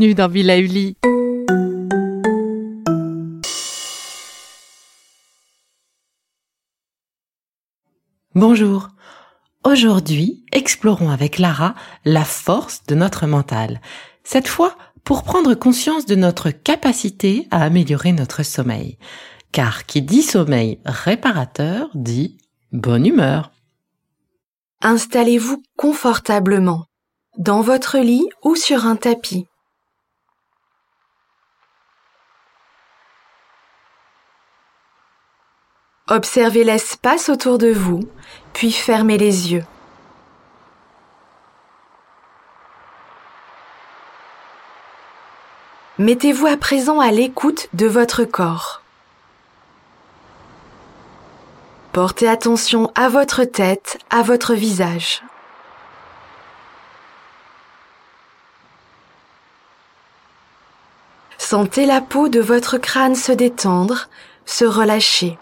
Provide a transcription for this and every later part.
bienvenue dans Villa Uli. Bonjour. Aujourd'hui, explorons avec Lara la force de notre mental. Cette fois, pour prendre conscience de notre capacité à améliorer notre sommeil. Car qui dit sommeil réparateur dit bonne humeur. Installez-vous confortablement, dans votre lit ou sur un tapis. Observez l'espace autour de vous, puis fermez les yeux. Mettez-vous à présent à l'écoute de votre corps. Portez attention à votre tête, à votre visage. Sentez la peau de votre crâne se détendre, se relâcher.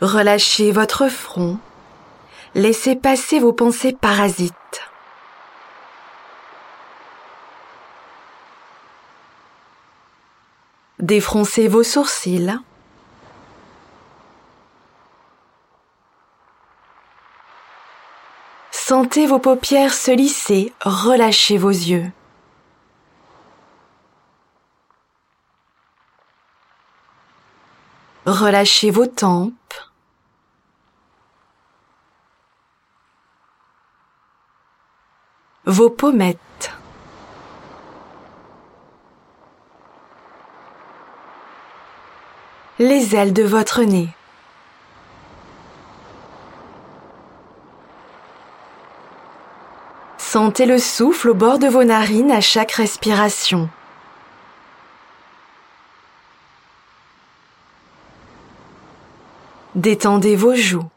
Relâchez votre front. Laissez passer vos pensées parasites. Défroncez vos sourcils. Sentez vos paupières se lisser, relâchez vos yeux. Relâchez vos tempes. Vos pommettes. Les ailes de votre nez. Sentez le souffle au bord de vos narines à chaque respiration. Détendez vos joues.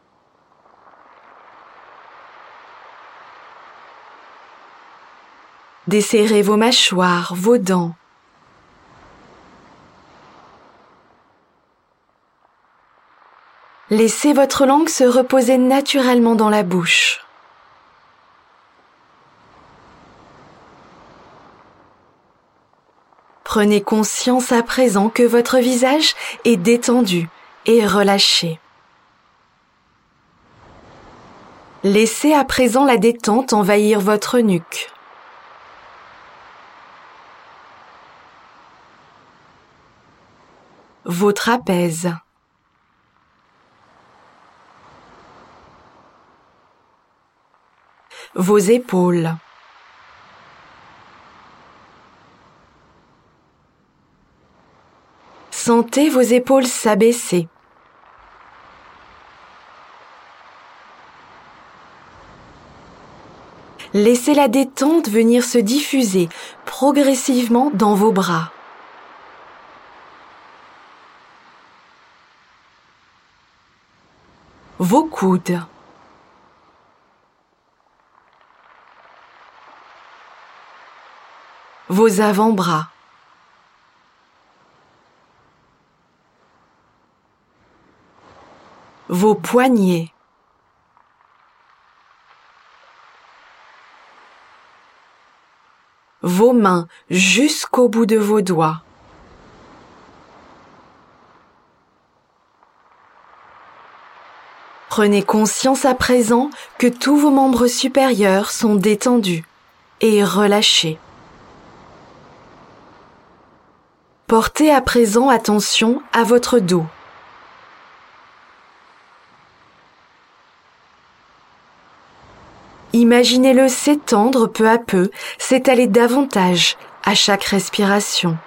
Desserrez vos mâchoires, vos dents. Laissez votre langue se reposer naturellement dans la bouche. Prenez conscience à présent que votre visage est détendu et relâché. Laissez à présent la détente envahir votre nuque. Vos trapèzes. Vos épaules. Sentez vos épaules s'abaisser. Laissez la détente venir se diffuser progressivement dans vos bras. Vos coudes. Vos avant-bras. Vos poignets. Vos mains jusqu'au bout de vos doigts. Prenez conscience à présent que tous vos membres supérieurs sont détendus et relâchés. Portez à présent attention à votre dos. Imaginez-le s'étendre peu à peu, s'étaler davantage à chaque respiration.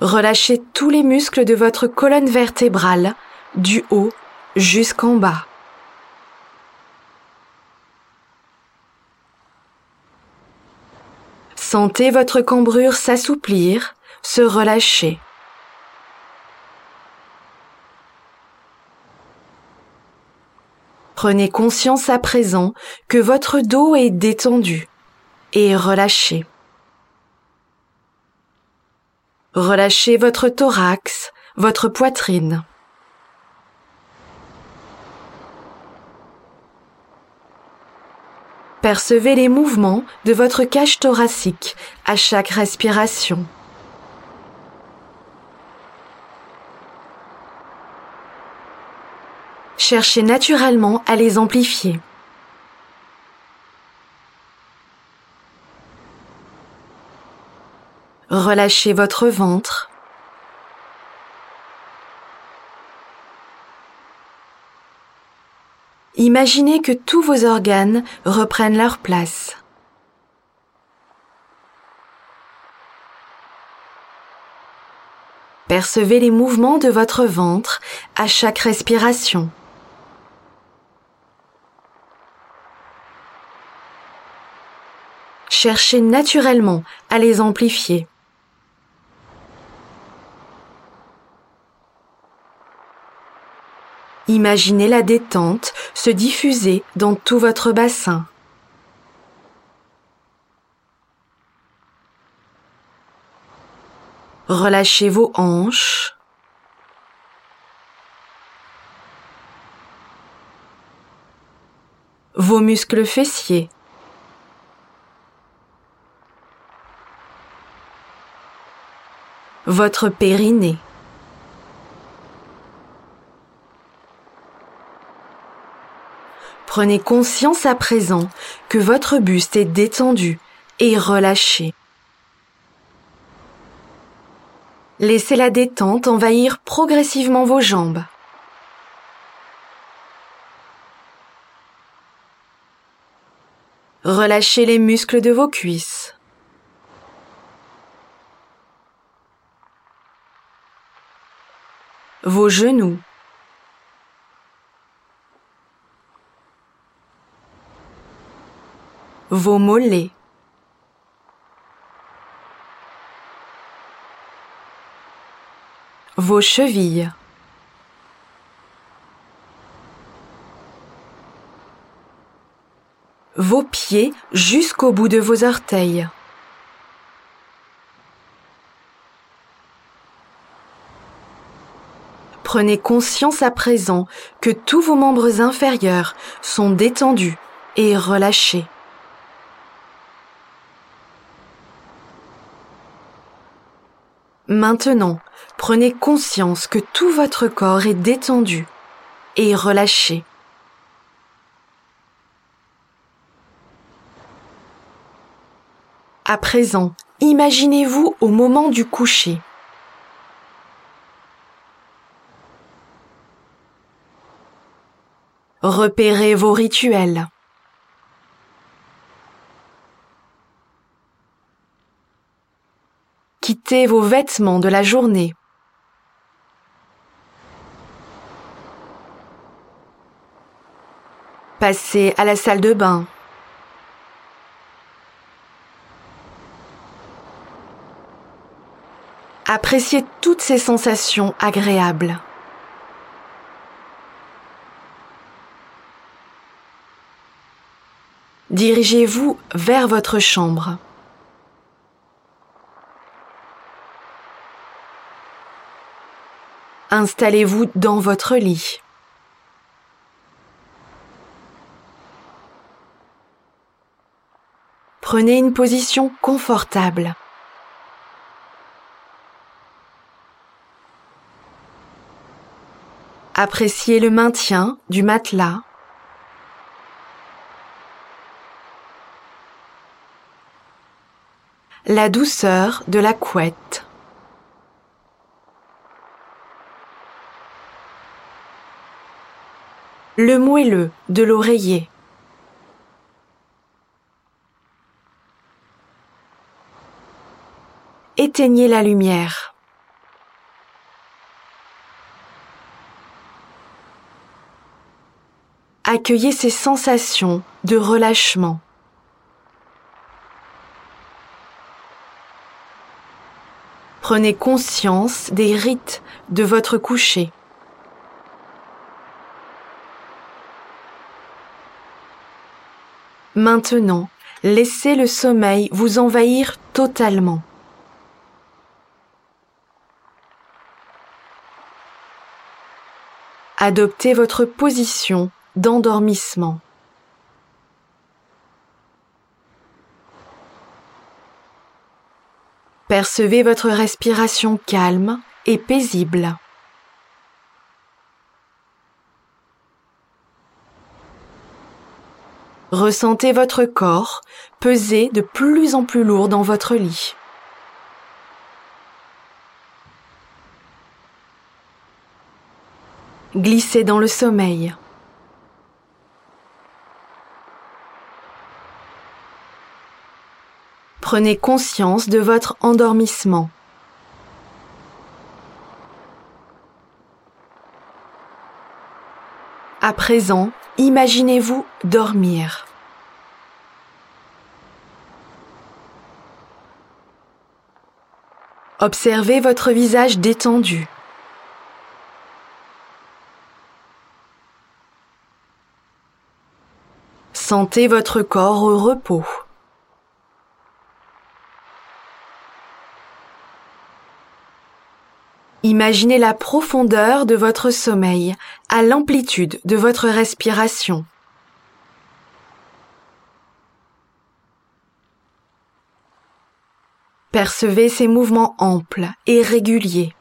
Relâchez tous les muscles de votre colonne vertébrale, du haut jusqu'en bas. Sentez votre cambrure s'assouplir, se relâcher. Prenez conscience à présent que votre dos est détendu et relâché. Relâchez votre thorax, votre poitrine. Percevez les mouvements de votre cage thoracique à chaque respiration. Cherchez naturellement à les amplifier. Relâchez votre ventre. Imaginez que tous vos organes reprennent leur place. Percevez les mouvements de votre ventre à chaque respiration. Cherchez naturellement à les amplifier. Imaginez la détente se diffuser dans tout votre bassin. Relâchez vos hanches. Vos muscles fessiers. Votre périnée. Prenez conscience à présent que votre buste est détendu et relâché. Laissez la détente envahir progressivement vos jambes. Relâchez les muscles de vos cuisses. Vos genoux. Vos mollets. Vos chevilles. Vos pieds jusqu'au bout de vos orteils. Prenez conscience à présent que tous vos membres inférieurs sont détendus et relâchés. Maintenant, prenez conscience que tout votre corps est détendu et relâché. À présent, imaginez-vous au moment du coucher. Repérez vos rituels. Quittez vos vêtements de la journée. Passez à la salle de bain. Appréciez toutes ces sensations agréables. Dirigez-vous vers votre chambre. Installez-vous dans votre lit. Prenez une position confortable. Appréciez le maintien du matelas. La douceur de la couette. Le moelleux de l'oreiller. Éteignez la lumière. Accueillez ces sensations de relâchement. Prenez conscience des rites de votre coucher. Maintenant, laissez le sommeil vous envahir totalement. adoptez votre position d'endormissement. Percevez votre respiration calme et paisible. Ressentez votre corps peser de plus en plus lourd dans votre lit. Glissez dans le sommeil. Prenez conscience de votre endormissement. À présent, imaginez-vous dormir. Observez votre visage détendu. Sentez votre corps au repos. Imaginez la profondeur de votre sommeil à l'amplitude de votre respiration. Percevez ces mouvements amples et réguliers.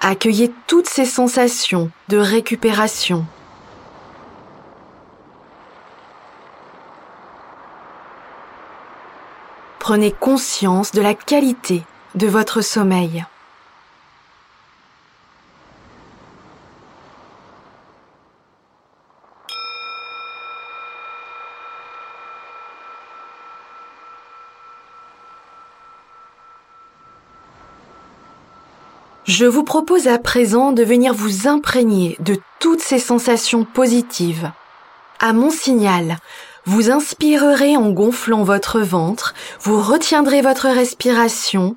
Accueillez toutes ces sensations de récupération. Prenez conscience de la qualité de votre sommeil. Je vous propose à présent de venir vous imprégner de toutes ces sensations positives. À mon signal, vous inspirerez en gonflant votre ventre, vous retiendrez votre respiration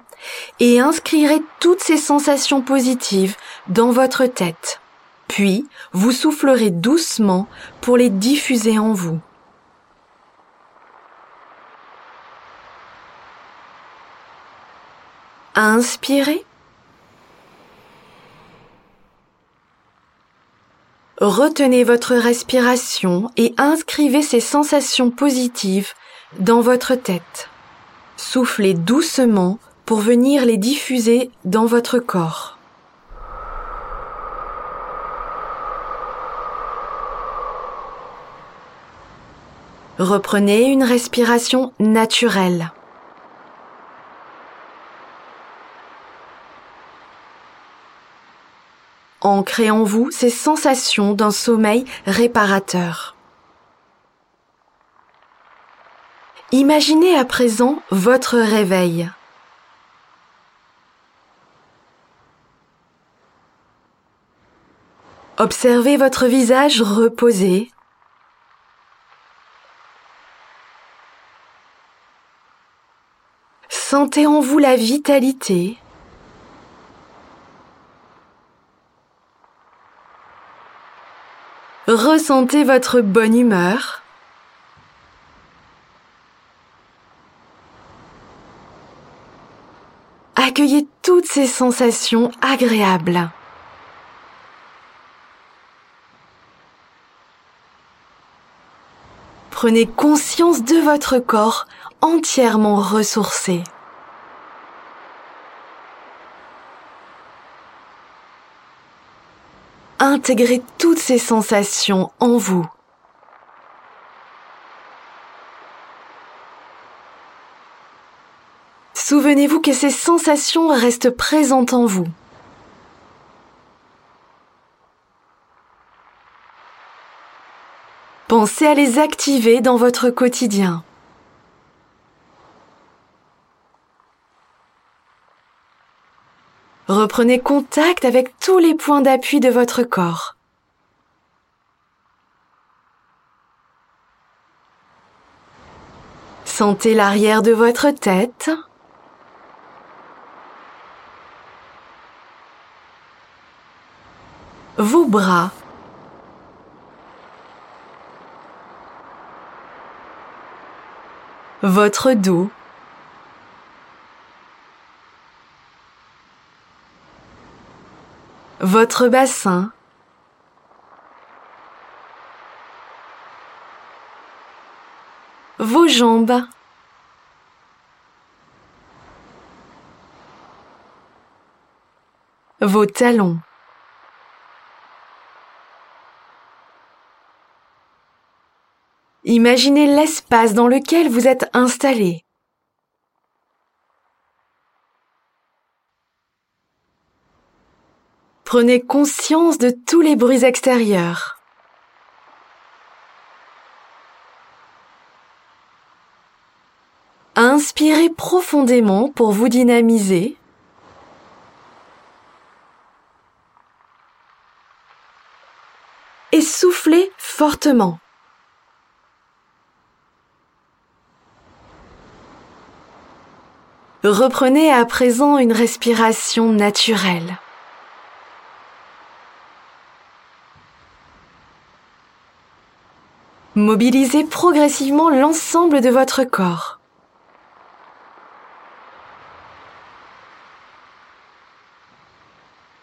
et inscrirez toutes ces sensations positives dans votre tête. Puis, vous soufflerez doucement pour les diffuser en vous. Inspirez. Retenez votre respiration et inscrivez ces sensations positives dans votre tête. Soufflez doucement pour venir les diffuser dans votre corps. Reprenez une respiration naturelle. En vous ces sensations d'un sommeil réparateur. Imaginez à présent votre réveil. Observez votre visage reposé. Sentez en vous la vitalité, Ressentez votre bonne humeur. Accueillez toutes ces sensations agréables. Prenez conscience de votre corps entièrement ressourcé. Intégrez toutes ces sensations en vous. Souvenez-vous que ces sensations restent présentes en vous. Pensez à les activer dans votre quotidien. Reprenez contact avec tous les points d'appui de votre corps. Sentez l'arrière de votre tête. Vos bras. Votre dos. Votre bassin, vos jambes, vos talons. Imaginez l'espace dans lequel vous êtes installé. Prenez conscience de tous les bruits extérieurs. Inspirez profondément pour vous dynamiser. Et soufflez fortement. Reprenez à présent une respiration naturelle. Mobilisez progressivement l'ensemble de votre corps.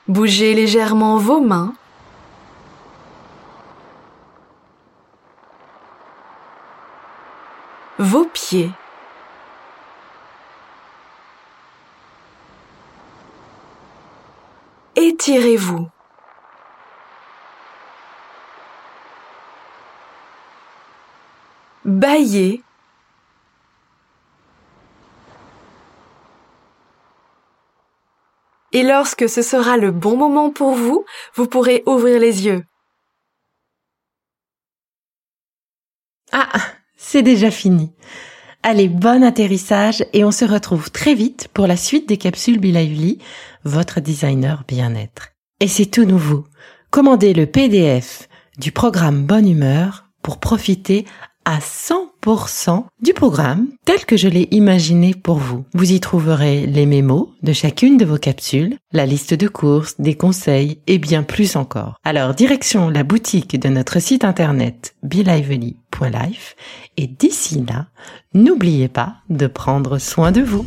Bougez légèrement vos mains. Vos pieds. Étirez-vous. Baillez. Et lorsque ce sera le bon moment pour vous, vous pourrez ouvrir les yeux. Ah, c'est déjà fini. Allez, bon atterrissage et on se retrouve très vite pour la suite des capsules Bilaively, votre designer bien-être. Et c'est tout nouveau. Commandez le PDF du programme Bonne Humeur pour profiter à 100% du programme tel que je l'ai imaginé pour vous. Vous y trouverez les mémos de chacune de vos capsules, la liste de courses, des conseils et bien plus encore. Alors direction la boutique de notre site internet belively.life et d'ici là, n'oubliez pas de prendre soin de vous.